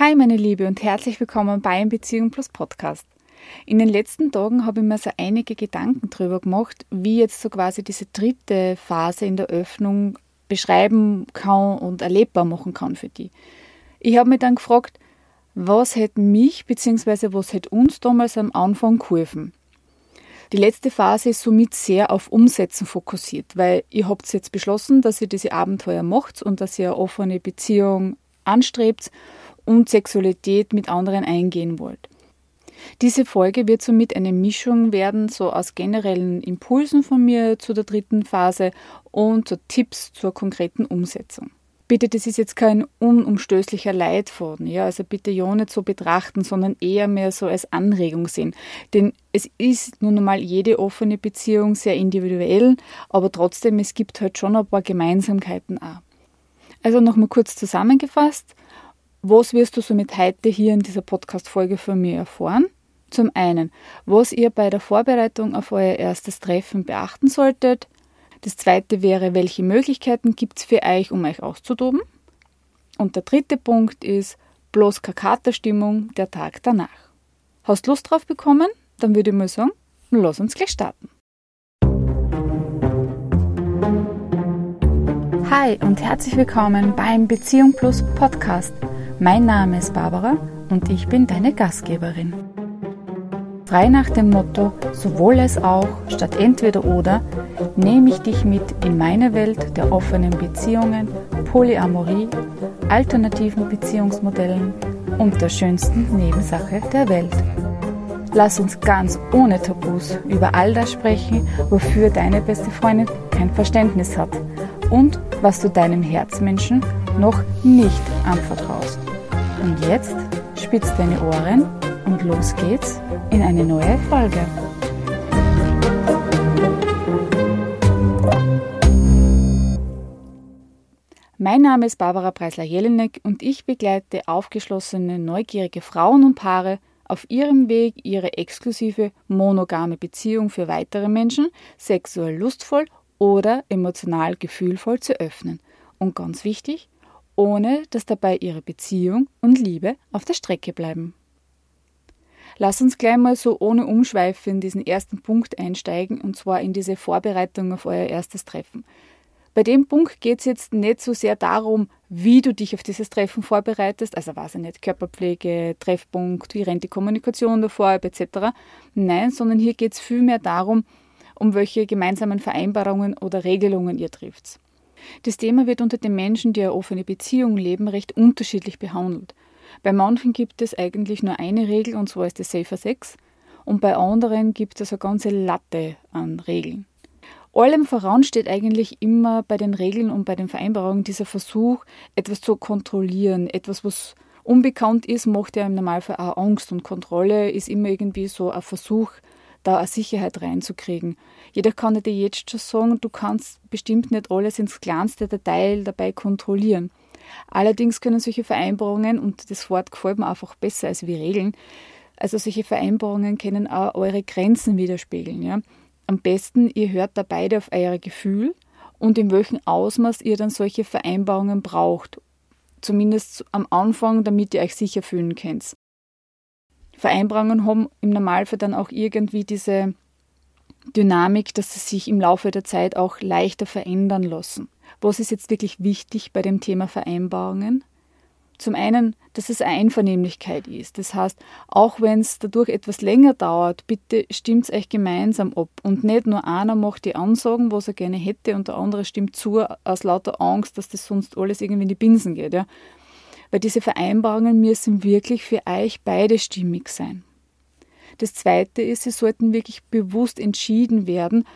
Hi meine Liebe und herzlich willkommen beim Beziehung Plus Podcast. In den letzten Tagen habe ich mir so einige Gedanken darüber gemacht, wie jetzt so quasi diese dritte Phase in der Öffnung beschreiben kann und erlebbar machen kann für die. Ich habe mich dann gefragt, was hätte mich bzw. was hätte uns damals am Anfang geholfen? Die letzte Phase ist somit sehr auf Umsetzen fokussiert, weil ihr habt jetzt beschlossen, dass ihr diese Abenteuer macht und dass ihr eine offene Beziehung anstrebt und Sexualität mit anderen eingehen wollt. Diese Folge wird somit eine Mischung werden, so aus generellen Impulsen von mir zu der dritten Phase und so Tipps zur konkreten Umsetzung. Bitte, das ist jetzt kein unumstößlicher Leitfaden, ja, also bitte ja nicht so betrachten, sondern eher mehr so als Anregung sehen. Denn es ist nun einmal jede offene Beziehung sehr individuell, aber trotzdem, es gibt halt schon ein paar Gemeinsamkeiten auch. Also nochmal kurz zusammengefasst, was wirst du somit heute hier in dieser Podcast-Folge von mir erfahren? Zum einen, was ihr bei der Vorbereitung auf euer erstes Treffen beachten solltet. Das zweite wäre, welche Möglichkeiten gibt es für euch, um euch auszutoben. Und der dritte Punkt ist bloß Kakata-Stimmung der Tag danach. Hast Lust drauf bekommen? Dann würde ich mal sagen, lass uns gleich starten. Hi und herzlich willkommen beim Beziehung Plus Podcast mein Name ist Barbara und ich bin deine Gastgeberin. Frei nach dem Motto sowohl als auch statt entweder oder nehme ich dich mit in meine Welt der offenen Beziehungen, Polyamorie, alternativen Beziehungsmodellen und der schönsten Nebensache der Welt. Lass uns ganz ohne Tabus über all das sprechen, wofür deine beste Freundin kein Verständnis hat und was du deinem Herzmenschen noch nicht anvertraust. Und jetzt spitz deine Ohren und los geht's in eine neue Folge. Mein Name ist Barbara Preisler-Jelinek und ich begleite aufgeschlossene, neugierige Frauen und Paare auf ihrem Weg, ihre exklusive monogame Beziehung für weitere Menschen sexuell lustvoll oder emotional gefühlvoll zu öffnen. Und ganz wichtig, ohne dass dabei ihre Beziehung und Liebe auf der Strecke bleiben. Lass uns gleich mal so ohne Umschweife in diesen ersten Punkt einsteigen, und zwar in diese Vorbereitung auf euer erstes Treffen. Bei dem Punkt geht es jetzt nicht so sehr darum, wie du dich auf dieses Treffen vorbereitest, also weiß ich nicht, Körperpflege, Treffpunkt, wie rennt die Kommunikation davor etc. Nein, sondern hier geht es vielmehr darum, um welche gemeinsamen Vereinbarungen oder Regelungen ihr trifft. Das Thema wird unter den Menschen, die eine offene Beziehung leben, recht unterschiedlich behandelt. Bei manchen gibt es eigentlich nur eine Regel und zwar ist es Safer Sex und bei anderen gibt es eine ganze Latte an Regeln. Allem voran steht eigentlich immer bei den Regeln und bei den Vereinbarungen dieser Versuch, etwas zu kontrollieren, etwas, was unbekannt ist, macht ja im Normalfall auch Angst und Kontrolle ist immer irgendwie so ein Versuch, da eine Sicherheit reinzukriegen. Jeder kann dir jetzt schon sagen, du kannst bestimmt nicht alles ins kleinste Detail dabei kontrollieren. Allerdings können solche Vereinbarungen, und das Wort gefällt mir einfach besser als wie Regeln, also solche Vereinbarungen können auch eure Grenzen widerspiegeln. Ja? Am besten, ihr hört da beide auf euer Gefühl und in welchem Ausmaß ihr dann solche Vereinbarungen braucht. Zumindest am Anfang, damit ihr euch sicher fühlen könnt. Vereinbarungen haben im Normalfall dann auch irgendwie diese Dynamik, dass sie sich im Laufe der Zeit auch leichter verändern lassen. Was ist jetzt wirklich wichtig bei dem Thema Vereinbarungen? Zum einen, dass es Einvernehmlichkeit ist. Das heißt, auch wenn es dadurch etwas länger dauert, bitte stimmt es euch gemeinsam ab. Und nicht nur einer macht die Ansagen, was er gerne hätte, und der andere stimmt zu aus lauter Angst, dass das sonst alles irgendwie in die Binsen geht. Ja weil diese Vereinbarungen müssen wirklich für euch beide stimmig sein. Das Zweite ist, sie sollten wirklich bewusst entschieden werden,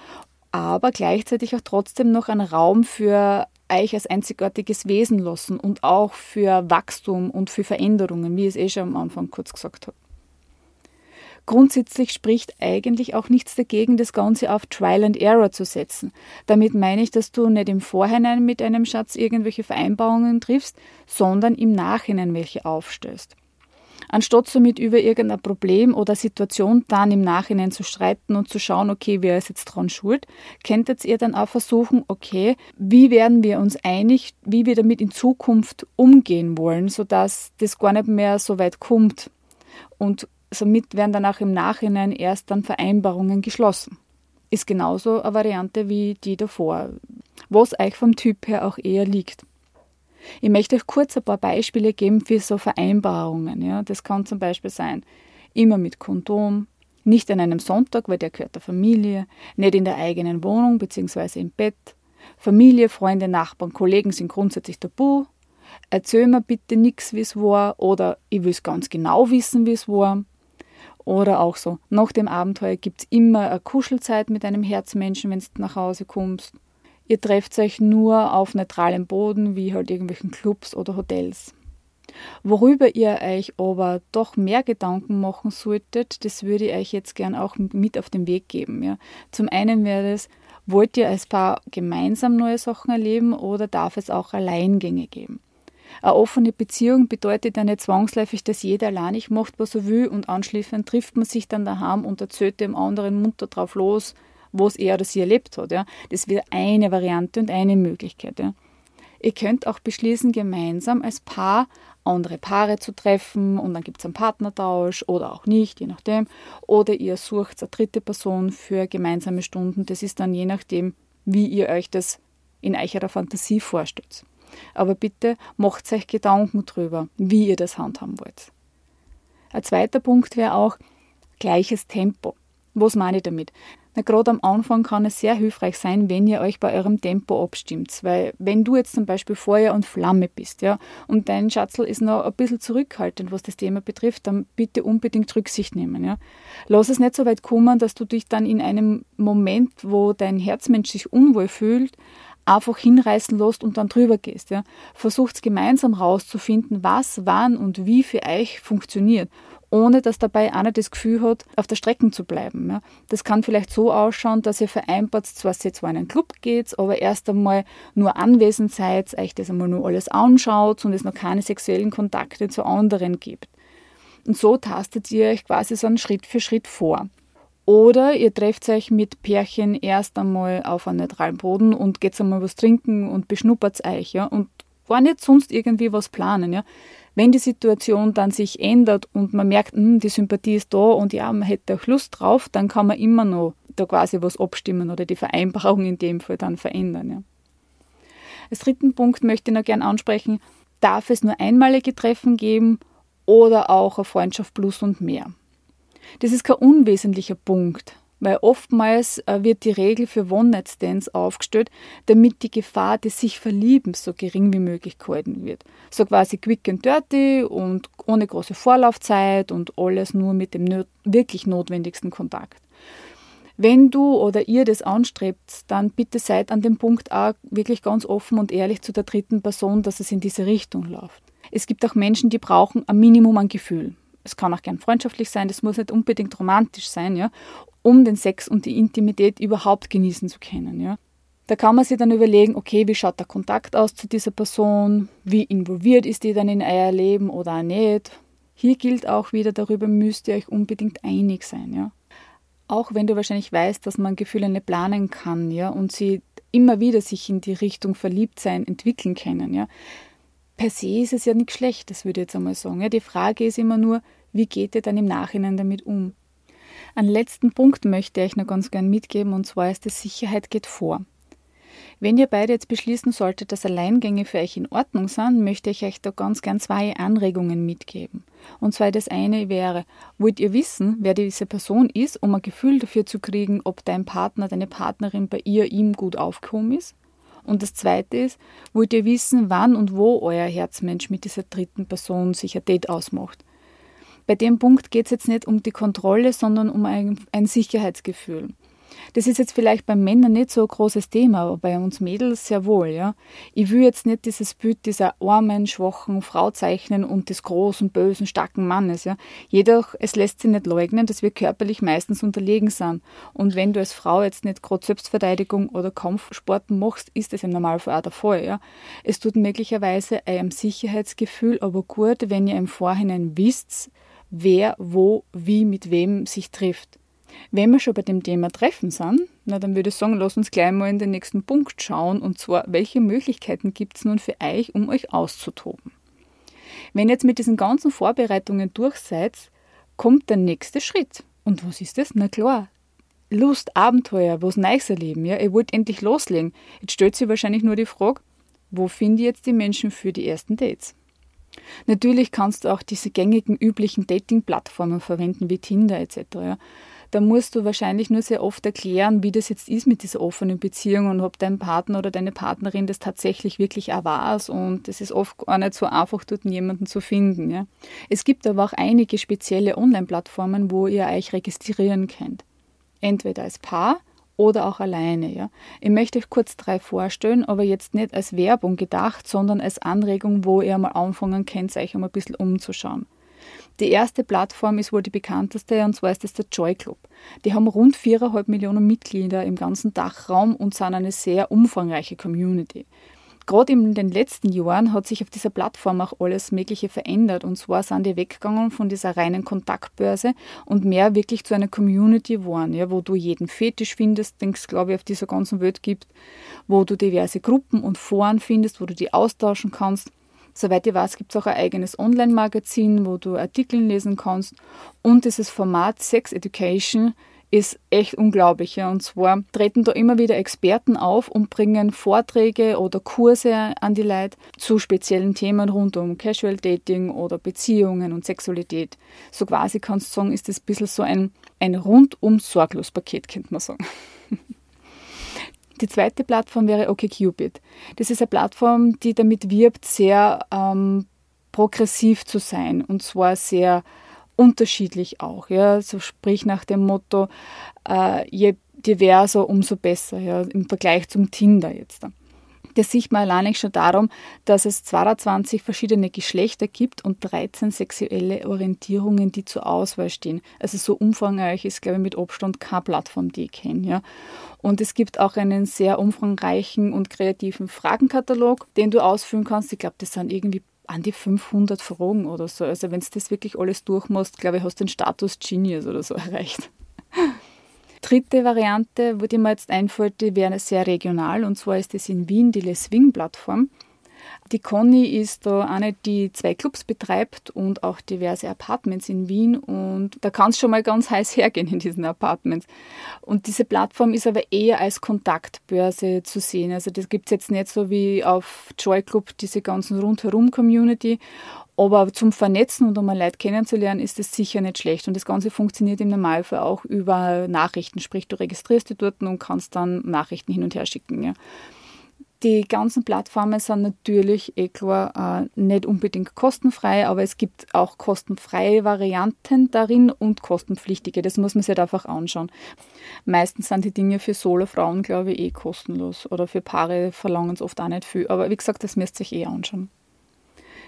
aber gleichzeitig auch trotzdem noch einen Raum für euch als einzigartiges Wesen lassen und auch für Wachstum und für Veränderungen, wie ich es eh schon am Anfang kurz gesagt habe. Grundsätzlich spricht eigentlich auch nichts dagegen, das Ganze auf Trial and Error zu setzen. Damit meine ich, dass du nicht im Vorhinein mit einem Schatz irgendwelche Vereinbarungen triffst, sondern im Nachhinein welche aufstößt. Anstatt somit über irgendein Problem oder Situation dann im Nachhinein zu streiten und zu schauen, okay, wer ist jetzt dran schuld, könntet ihr dann auch versuchen, okay, wie werden wir uns einig, wie wir damit in Zukunft umgehen wollen, sodass das gar nicht mehr so weit kommt. Und somit werden dann auch im Nachhinein erst dann Vereinbarungen geschlossen. Ist genauso eine Variante wie die davor, was euch vom Typ her auch eher liegt. Ich möchte euch kurz ein paar Beispiele geben für so Vereinbarungen. Ja. Das kann zum Beispiel sein, immer mit Kondom, nicht an einem Sonntag, weil der gehört der Familie, nicht in der eigenen Wohnung bzw. im Bett. Familie, Freunde, Nachbarn, Kollegen sind grundsätzlich tabu. Erzähl mir bitte nichts, wie es war, oder ich will es ganz genau wissen, wie es war. Oder auch so, nach dem Abenteuer gibt es immer eine Kuschelzeit mit einem Herzmenschen, wenn du nach Hause kommst. Ihr trefft euch nur auf neutralem Boden, wie halt irgendwelchen Clubs oder Hotels. Worüber ihr euch aber doch mehr Gedanken machen solltet, das würde ich euch jetzt gern auch mit auf den Weg geben. Ja. Zum einen wäre es, wollt ihr als Paar gemeinsam neue Sachen erleben oder darf es auch Alleingänge geben? Eine offene Beziehung bedeutet ja nicht zwangsläufig, dass jeder alleinig macht, was er will und anschließend trifft man sich dann daheim und erzählt dem anderen munter drauf los, was er oder sie erlebt hat. Ja. Das wäre eine Variante und eine Möglichkeit. Ja. Ihr könnt auch beschließen, gemeinsam als Paar andere Paare zu treffen und dann gibt es einen Partnertausch oder auch nicht, je nachdem. Oder ihr sucht eine dritte Person für gemeinsame Stunden. Das ist dann je nachdem, wie ihr euch das in eurer Fantasie vorstellt. Aber bitte macht euch Gedanken drüber, wie ihr das handhaben wollt. Ein zweiter Punkt wäre auch gleiches Tempo. Was meine ich damit? Gerade am Anfang kann es sehr hilfreich sein, wenn ihr euch bei eurem Tempo abstimmt. Weil, wenn du jetzt zum Beispiel Feuer und Flamme bist, ja, und dein Schatzel ist noch ein bisschen zurückhaltend, was das Thema betrifft, dann bitte unbedingt Rücksicht nehmen, ja. Lass es nicht so weit kommen, dass du dich dann in einem Moment, wo dein Herzmensch sich unwohl fühlt, einfach hinreißen lässt und dann drüber gehst. Ja. Versucht gemeinsam rauszufinden, was, wann und wie für euch funktioniert ohne dass dabei einer das Gefühl hat, auf der Strecke zu bleiben. Ja. Das kann vielleicht so ausschauen, dass ihr vereinbart, zwar ihr zwar in einen Club geht, aber erst einmal nur anwesend seid, euch das einmal nur alles anschaut und es noch keine sexuellen Kontakte zu anderen gibt. Und so tastet ihr euch quasi so einen Schritt für Schritt vor. Oder ihr trefft euch mit Pärchen erst einmal auf einen neutralen Boden und geht einmal was trinken und beschnuppert euch, ja, und gar nicht sonst irgendwie was planen, ja. Wenn die Situation dann sich ändert und man merkt, hm, die Sympathie ist da und ja, man hätte auch Lust drauf, dann kann man immer noch da quasi was abstimmen oder die Vereinbarung in dem Fall dann verändern. Ja. Als dritten Punkt möchte ich noch gerne ansprechen, darf es nur einmalige Treffen geben oder auch eine Freundschaft plus und mehr. Das ist kein unwesentlicher Punkt, weil oftmals äh, wird die Regel für One-Night-Stands aufgestellt, damit die Gefahr des sich Verliebens so gering wie möglich gehalten wird. So quasi quick and dirty und ohne große Vorlaufzeit und alles nur mit dem wirklich notwendigsten Kontakt. Wenn du oder ihr das anstrebt, dann bitte seid an dem Punkt auch wirklich ganz offen und ehrlich zu der dritten Person, dass es in diese Richtung läuft. Es gibt auch Menschen, die brauchen ein Minimum an Gefühl. Es kann auch gern freundschaftlich sein, das muss nicht unbedingt romantisch sein, ja um den Sex und die Intimität überhaupt genießen zu können. Ja. Da kann man sich dann überlegen, okay, wie schaut der Kontakt aus zu dieser Person, wie involviert ist die dann in euer Leben oder auch nicht. Hier gilt auch wieder, darüber müsst ihr euch unbedingt einig sein. Ja. Auch wenn du wahrscheinlich weißt, dass man Gefühle nicht planen kann ja, und sie immer wieder sich in die Richtung Verliebtsein entwickeln können. Ja. Per se ist es ja nichts Schlechtes, würde ich jetzt einmal sagen. Ja. Die Frage ist immer nur, wie geht ihr dann im Nachhinein damit um? Einen letzten Punkt möchte ich noch ganz gern mitgeben, und zwar ist es Sicherheit geht vor. Wenn ihr beide jetzt beschließen solltet, dass Alleingänge für euch in Ordnung sind, möchte ich euch da ganz gern zwei Anregungen mitgeben. Und zwar das eine wäre, wollt ihr wissen, wer diese Person ist, um ein Gefühl dafür zu kriegen, ob dein Partner, deine Partnerin bei ihr, ihm gut aufgehoben ist? Und das zweite ist, wollt ihr wissen, wann und wo euer Herzmensch mit dieser dritten Person sich ein Date ausmacht? Bei dem Punkt geht es jetzt nicht um die Kontrolle, sondern um ein, ein Sicherheitsgefühl. Das ist jetzt vielleicht bei Männern nicht so ein großes Thema, aber bei uns Mädels sehr wohl, ja. Ich will jetzt nicht dieses Bild dieser armen, schwachen Frau zeichnen und des großen, bösen, starken Mannes, ja. Jedoch, es lässt sich nicht leugnen, dass wir körperlich meistens unterlegen sind. Und wenn du als Frau jetzt nicht gerade Selbstverteidigung oder Kampfsporten machst, ist das im Normalfall auch der Fall, ja. Es tut möglicherweise einem Sicherheitsgefühl aber gut, wenn ihr im Vorhinein wisst, wer, wo, wie, mit wem sich trifft. Wenn wir schon bei dem Thema Treffen sind, na, dann würde ich sagen, lass uns gleich mal in den nächsten Punkt schauen, und zwar, welche Möglichkeiten gibt es nun für euch, um euch auszutoben? Wenn ihr jetzt mit diesen ganzen Vorbereitungen durch seid, kommt der nächste Schritt. Und was ist das? Na klar, Lust, Abenteuer, was Neues erleben. Ja? Ihr wollt endlich loslegen. Jetzt stellt sich wahrscheinlich nur die Frage, wo finde ich jetzt die Menschen für die ersten Dates? Natürlich kannst du auch diese gängigen, üblichen Dating-Plattformen verwenden, wie Tinder etc. Da musst du wahrscheinlich nur sehr oft erklären, wie das jetzt ist mit dieser offenen Beziehung und ob dein Partner oder deine Partnerin das tatsächlich wirklich weiß und es ist oft gar nicht so einfach, dort jemanden zu finden. Ja. Es gibt aber auch einige spezielle Online-Plattformen, wo ihr euch registrieren könnt. Entweder als Paar oder auch alleine. Ja. Ich möchte euch kurz drei vorstellen, aber jetzt nicht als Werbung gedacht, sondern als Anregung, wo ihr mal anfangen könnt, euch einmal ein bisschen umzuschauen. Die erste Plattform ist wohl die bekannteste und zwar ist das der Joy Club. Die haben rund 4,5 Millionen Mitglieder im ganzen Dachraum und sind eine sehr umfangreiche Community. Gerade in den letzten Jahren hat sich auf dieser Plattform auch alles Mögliche verändert. Und zwar sind die weggegangen von dieser reinen Kontaktbörse und mehr wirklich zu einer Community geworden, ja, wo du jeden Fetisch findest, den es, glaube ich, auf dieser ganzen Welt gibt, wo du diverse Gruppen und Foren findest, wo du die austauschen kannst. Soweit ich weiß, gibt es auch ein eigenes Online-Magazin, wo du Artikel lesen kannst. Und dieses Format Sex Education ist echt unglaublich. Ja. Und zwar treten da immer wieder Experten auf und bringen Vorträge oder Kurse an die Leute zu speziellen Themen rund um Casual Dating oder Beziehungen und Sexualität. So quasi kannst du sagen, ist das ein bisschen so ein, ein rundum sorglos Paket, könnte man sagen. Die zweite Plattform wäre OkCupid. Das ist eine Plattform, die damit wirbt, sehr ähm, progressiv zu sein und zwar sehr unterschiedlich auch. Ja? So sprich nach dem Motto, äh, je diverser, umso besser, ja? im Vergleich zum Tinder jetzt. Das sieht man allein schon darum, dass es 22 verschiedene Geschlechter gibt und 13 sexuelle Orientierungen, die zur Auswahl stehen. Also so umfangreich ist, glaube ich, mit Abstand keine Plattform, die ich kenne. Ja. Und es gibt auch einen sehr umfangreichen und kreativen Fragenkatalog, den du ausfüllen kannst. Ich glaube, das sind irgendwie an die 500 Fragen oder so. Also wenn du das wirklich alles durchmachst, glaube ich, hast du den Status Genius oder so erreicht. Dritte Variante, wo die mir jetzt einfällt, die wäre sehr regional und zwar ist es in Wien die Les Swing-Plattform. Die Conny ist da eine, die zwei Clubs betreibt und auch diverse Apartments in Wien und da kann es schon mal ganz heiß hergehen in diesen Apartments. Und diese Plattform ist aber eher als Kontaktbörse zu sehen. Also das gibt es jetzt nicht so wie auf Joy Club diese ganzen Rundherum-Community aber zum Vernetzen und um mal Leute kennenzulernen, ist es sicher nicht schlecht. Und das Ganze funktioniert im Normalfall auch über Nachrichten. Sprich, du registrierst dich dort und kannst dann Nachrichten hin und her schicken. Ja. Die ganzen Plattformen sind natürlich eh klar äh, nicht unbedingt kostenfrei, aber es gibt auch kostenfreie Varianten darin und kostenpflichtige. Das muss man sich halt einfach anschauen. Meistens sind die Dinge für Solo-Frauen, glaube ich, eh kostenlos oder für Paare verlangen es oft auch nicht viel. Aber wie gesagt, das müsst ihr euch eh anschauen.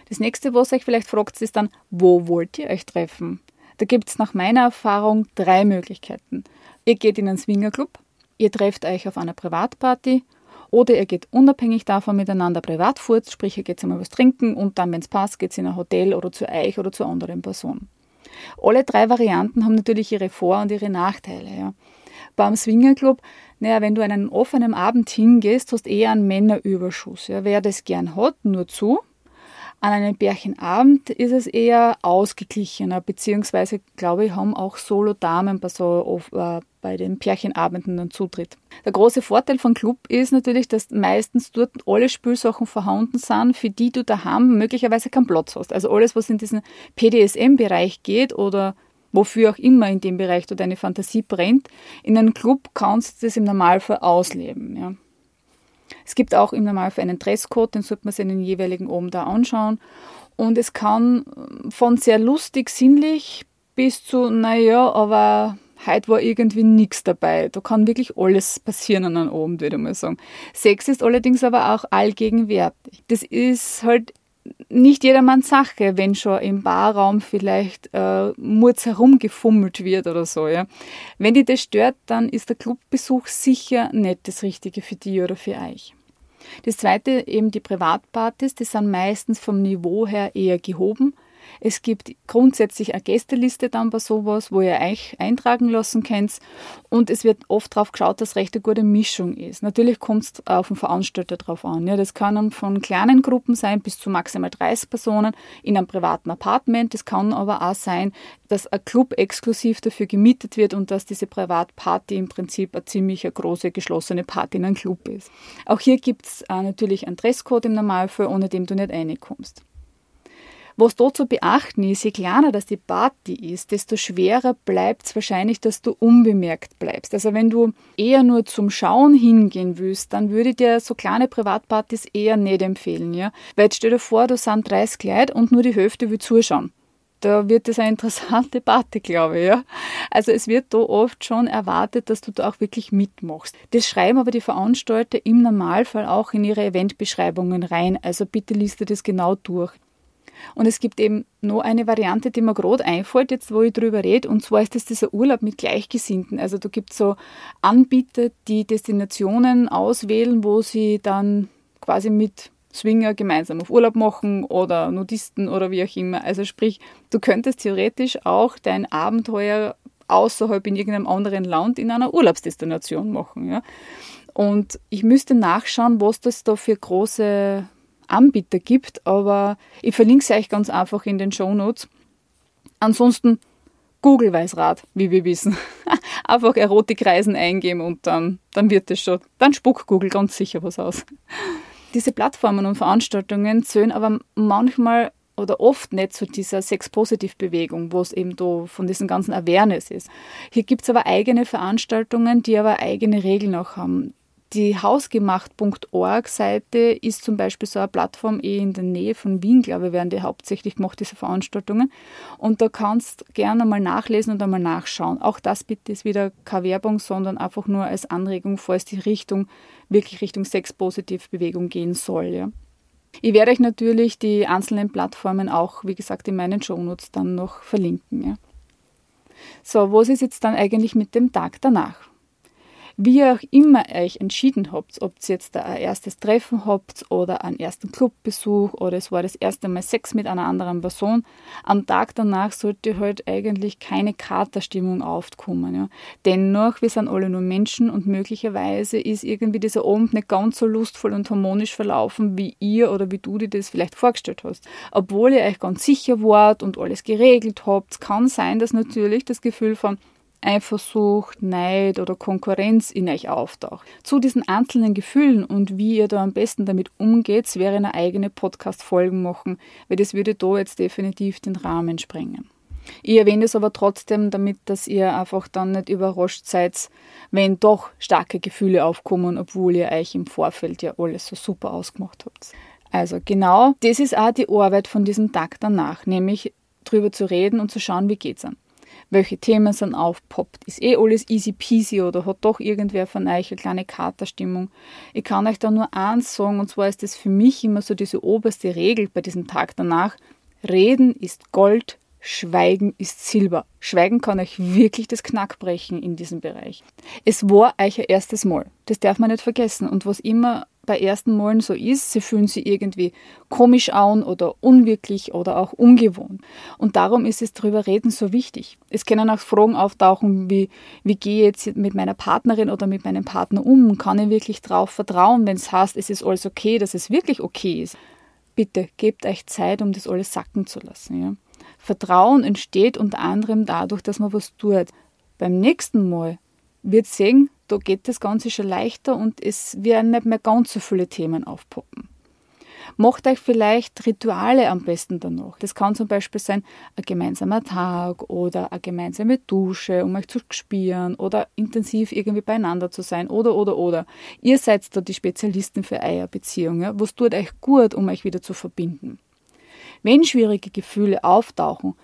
Das nächste, was euch vielleicht fragt, ist dann, wo wollt ihr euch treffen? Da gibt es nach meiner Erfahrung drei Möglichkeiten. Ihr geht in einen Swingerclub, ihr trefft euch auf einer Privatparty oder ihr geht unabhängig davon miteinander privat fort, sprich ihr geht einmal was trinken und dann, wenn es passt, geht in ein Hotel oder zu euch oder zu anderen Personen. Alle drei Varianten haben natürlich ihre Vor- und ihre Nachteile. Ja. Beim Swingerclub, naja, wenn du einen offenen Abend hingehst, hast du eher einen Männerüberschuss. Ja. Wer das gern hat, nur zu, an einem Bärchenabend ist es eher ausgeglichener, beziehungsweise, glaube ich, haben auch Solo-Damen bei, so, äh, bei den Pärchenabenden einen Zutritt. Der große Vorteil von Club ist natürlich, dass meistens dort alle Spielsachen vorhanden sind, für die du daheim möglicherweise keinen Platz hast. Also alles, was in diesen PDSM-Bereich geht oder wofür auch immer in dem Bereich du deine Fantasie brennt, in einem Club kannst du das im Normalfall ausleben. Ja. Es gibt auch im Normalfall einen Dresscode, den sollte man sich in den jeweiligen oben da anschauen. Und es kann von sehr lustig, sinnlich bis zu, naja, aber heute war irgendwie nichts dabei. Da kann wirklich alles passieren an einem Abend, würde ich mal sagen. Sex ist allerdings aber auch allgegenwärtig. Das ist halt nicht jedermanns Sache, wenn schon im Barraum vielleicht äh, Murz herumgefummelt wird oder so. Ja. Wenn dich das stört, dann ist der Clubbesuch sicher nicht das Richtige für dich oder für euch. Das zweite, eben die Privatpartys, die sind meistens vom Niveau her eher gehoben. Es gibt grundsätzlich eine Gästeliste dann bei sowas, wo ihr euch eintragen lassen könnt. Und es wird oft darauf geschaut, dass recht eine gute Mischung ist. Natürlich kommt es auf den Veranstalter drauf an. Ja, das kann von kleinen Gruppen sein bis zu maximal 30 Personen in einem privaten Apartment. Es kann aber auch sein, dass ein Club exklusiv dafür gemietet wird und dass diese Privatparty im Prinzip eine ziemlich große geschlossene Party in einem Club ist. Auch hier gibt es äh, natürlich einen Dresscode im Normalfall, ohne dem du nicht reinkommst. Was da zu beachten ist, je kleiner das die Party ist, desto schwerer bleibt es wahrscheinlich, dass du unbemerkt bleibst. Also wenn du eher nur zum Schauen hingehen willst, dann würde ich dir so kleine Privatpartys eher nicht empfehlen. Ja? Weil jetzt stell dir vor, du sind 30 Leute und nur die Hälfte will zuschauen da wird es eine interessante Party, glaube ich. Ja? Also es wird da oft schon erwartet, dass du da auch wirklich mitmachst. Das schreiben aber die Veranstalter im Normalfall auch in ihre Eventbeschreibungen rein. Also bitte liest dir das genau durch. Und es gibt eben noch eine Variante, die mir gerade einfällt, jetzt wo ich drüber rede, und zwar ist das dieser Urlaub mit Gleichgesinnten. Also da gibt es so Anbieter, die Destinationen auswählen, wo sie dann quasi mit Swinger gemeinsam auf Urlaub machen oder Nudisten oder wie auch immer. Also sprich, du könntest theoretisch auch dein Abenteuer außerhalb in irgendeinem anderen Land in einer Urlaubsdestination machen. Ja? Und ich müsste nachschauen, was das da für große Anbieter gibt, aber ich verlinke es euch ganz einfach in den Show Notes. Ansonsten Google weiß Rat, wie wir wissen. einfach Erotikreisen eingeben und dann, dann wird es schon. Dann spuckt Google ganz sicher was aus. Diese Plattformen und Veranstaltungen zählen aber manchmal oder oft nicht zu dieser Sex-Positiv-Bewegung, wo es eben da von diesen ganzen Awareness ist. Hier gibt es aber eigene Veranstaltungen, die aber eigene Regeln auch haben. Die hausgemacht.org-Seite ist zum Beispiel so eine Plattform eh in der Nähe von Wien, glaube ich, werden die hauptsächlich gemacht, diese Veranstaltungen. Und da kannst gerne mal nachlesen und einmal nachschauen. Auch das bitte ist wieder keine Werbung, sondern einfach nur als Anregung, falls die Richtung wirklich Richtung Sex-Positiv-Bewegung gehen soll. Ja. Ich werde euch natürlich die einzelnen Plattformen auch, wie gesagt, in meinen Shownotes dann noch verlinken. Ja. So, was ist jetzt dann eigentlich mit dem Tag danach? Wie ihr auch immer euch entschieden habt, ob ihr jetzt ein erstes Treffen habt oder einen ersten Clubbesuch oder es war das erste Mal Sex mit einer anderen Person, am Tag danach sollte halt eigentlich keine Katerstimmung aufkommen. Ja. Dennoch, wir sind alle nur Menschen und möglicherweise ist irgendwie dieser Abend nicht ganz so lustvoll und harmonisch verlaufen, wie ihr oder wie du dir das vielleicht vorgestellt hast. Obwohl ihr euch ganz sicher wart und alles geregelt habt, kann sein, dass natürlich das Gefühl von Eifersucht, Neid oder Konkurrenz in euch auftaucht. Zu diesen einzelnen Gefühlen und wie ihr da am besten damit umgeht, wäre eine eigene Podcast-Folge machen, weil das würde da jetzt definitiv den Rahmen sprengen. Ich erwähne es aber trotzdem, damit dass ihr einfach dann nicht überrascht seid, wenn doch starke Gefühle aufkommen, obwohl ihr euch im Vorfeld ja alles so super ausgemacht habt. Also genau, das ist auch die Arbeit von diesem Tag danach, nämlich drüber zu reden und zu schauen, wie geht's an welche Themen sind aufpoppt. Ist eh alles easy peasy oder hat doch irgendwer von euch eine kleine Katerstimmung? Ich kann euch da nur eins sagen, und zwar ist das für mich immer so diese oberste Regel bei diesem Tag danach. Reden ist Gold, Schweigen ist Silber. Schweigen kann euch wirklich das Knack brechen in diesem Bereich. Es war euch ein erstes Mal. Das darf man nicht vergessen. Und was immer bei ersten Malen so ist, sie fühlen sich irgendwie komisch an oder unwirklich oder auch ungewohnt. Und darum ist es drüber reden so wichtig. Es können auch Fragen auftauchen, wie, wie gehe ich jetzt mit meiner Partnerin oder mit meinem Partner um? Kann ich wirklich darauf vertrauen, wenn es heißt, es ist alles okay, dass es wirklich okay ist? Bitte gebt euch Zeit, um das alles sacken zu lassen. Ja? Vertrauen entsteht unter anderem dadurch, dass man was tut. Beim nächsten Mal wird sehen, da geht das Ganze schon leichter und es werden nicht mehr ganz so viele Themen aufpoppen. Macht euch vielleicht Rituale am besten danach. Das kann zum Beispiel sein ein gemeinsamer Tag oder eine gemeinsame Dusche, um euch zu spüren oder intensiv irgendwie beieinander zu sein oder oder oder. Ihr seid da die Spezialisten für eure Beziehung. Ja? Was tut euch gut, um euch wieder zu verbinden? Wenn schwierige Gefühle auftauchen,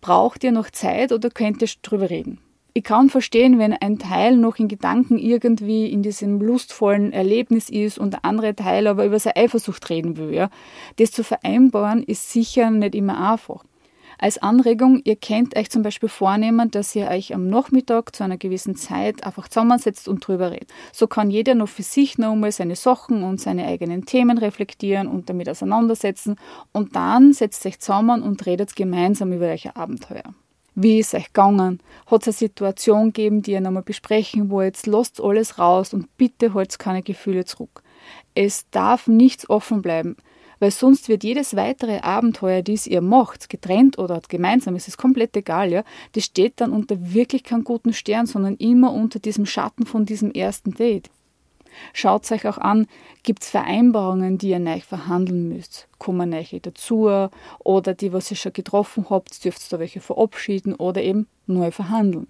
braucht ihr noch Zeit oder könnt ihr drüber reden? Ich kann verstehen, wenn ein Teil noch in Gedanken irgendwie in diesem lustvollen Erlebnis ist und der andere Teil aber über seine Eifersucht reden will. Ja. Das zu vereinbaren ist sicher nicht immer einfach. Als Anregung, ihr könnt euch zum Beispiel vornehmen, dass ihr euch am Nachmittag zu einer gewissen Zeit einfach zusammensetzt und drüber redet. So kann jeder noch für sich nochmal seine Sachen und seine eigenen Themen reflektieren und damit auseinandersetzen und dann setzt euch zusammen und redet gemeinsam über euer Abenteuer. Wie ist euch gegangen? Hat es eine Situation gegeben, die ihr nochmal besprechen wollt? Lasst alles raus und bitte holt keine Gefühle zurück. Es darf nichts offen bleiben weil sonst wird jedes weitere Abenteuer, das ihr macht, getrennt oder gemeinsam, es ist komplett egal, ja, das steht dann unter wirklich keinem guten Stern, sondern immer unter diesem Schatten von diesem ersten Date. Schaut euch auch an, gibt es Vereinbarungen, die ihr neu verhandeln müsst? Kommen neue dazu oder die, was ihr schon getroffen habt, dürft ihr welche verabschieden oder eben neu verhandeln.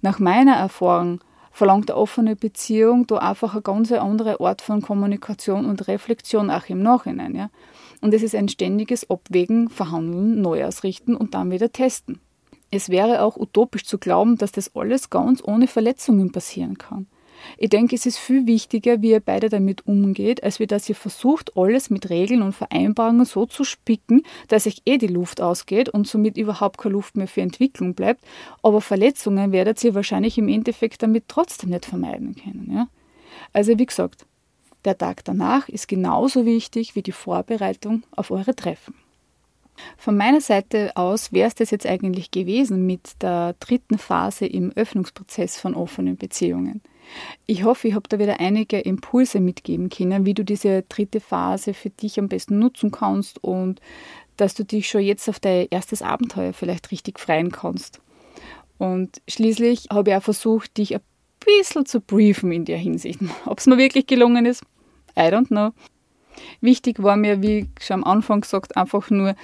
Nach meiner Erfahrung verlangt eine offene Beziehung da einfach eine ganz andere Art von Kommunikation und Reflexion auch im Nachhinein. Ja? Und es ist ein ständiges Abwägen, Verhandeln, neu ausrichten und dann wieder testen. Es wäre auch utopisch zu glauben, dass das alles ganz ohne Verletzungen passieren kann. Ich denke, es ist viel wichtiger, wie ihr beide damit umgeht, als wie dass ihr versucht, alles mit Regeln und Vereinbarungen so zu spicken, dass euch eh die Luft ausgeht und somit überhaupt keine Luft mehr für Entwicklung bleibt. Aber Verletzungen werdet ihr wahrscheinlich im Endeffekt damit trotzdem nicht vermeiden können. Ja? Also wie gesagt, der Tag danach ist genauso wichtig wie die Vorbereitung auf eure Treffen. Von meiner Seite aus wäre es das jetzt eigentlich gewesen mit der dritten Phase im Öffnungsprozess von offenen Beziehungen. Ich hoffe, ich habe da wieder einige Impulse mitgeben können, wie du diese dritte Phase für dich am besten nutzen kannst und dass du dich schon jetzt auf dein erstes Abenteuer vielleicht richtig freuen kannst. Und schließlich habe ich auch versucht, dich ein bisschen zu briefen in der Hinsicht. Ob es mir wirklich gelungen ist, I don't know. Wichtig war mir, wie schon am Anfang gesagt, einfach nur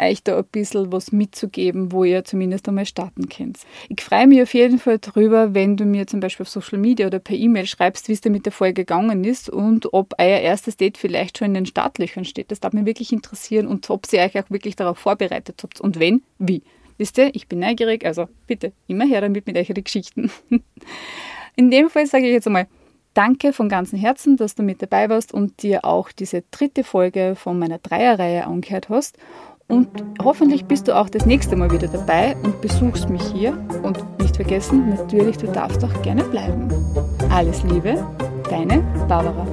euch da ein bisschen was mitzugeben, wo ihr zumindest einmal starten könnt. Ich freue mich auf jeden Fall darüber, wenn du mir zum Beispiel auf Social Media oder per E-Mail schreibst, wie es dir mit der Folge gegangen ist und ob euer erstes Date vielleicht schon in den Startlöchern steht. Das darf mich wirklich interessieren und ob ihr euch auch wirklich darauf vorbereitet habt und wenn, wie. Wisst ihr, ich bin neugierig, also bitte immer her damit mit euren Geschichten. In dem Fall sage ich jetzt einmal Danke von ganzem Herzen, dass du mit dabei warst und dir auch diese dritte Folge von meiner Dreierreihe angehört hast. Und hoffentlich bist du auch das nächste Mal wieder dabei und besuchst mich hier. Und nicht vergessen, natürlich, du darfst auch gerne bleiben. Alles Liebe, deine Barbara.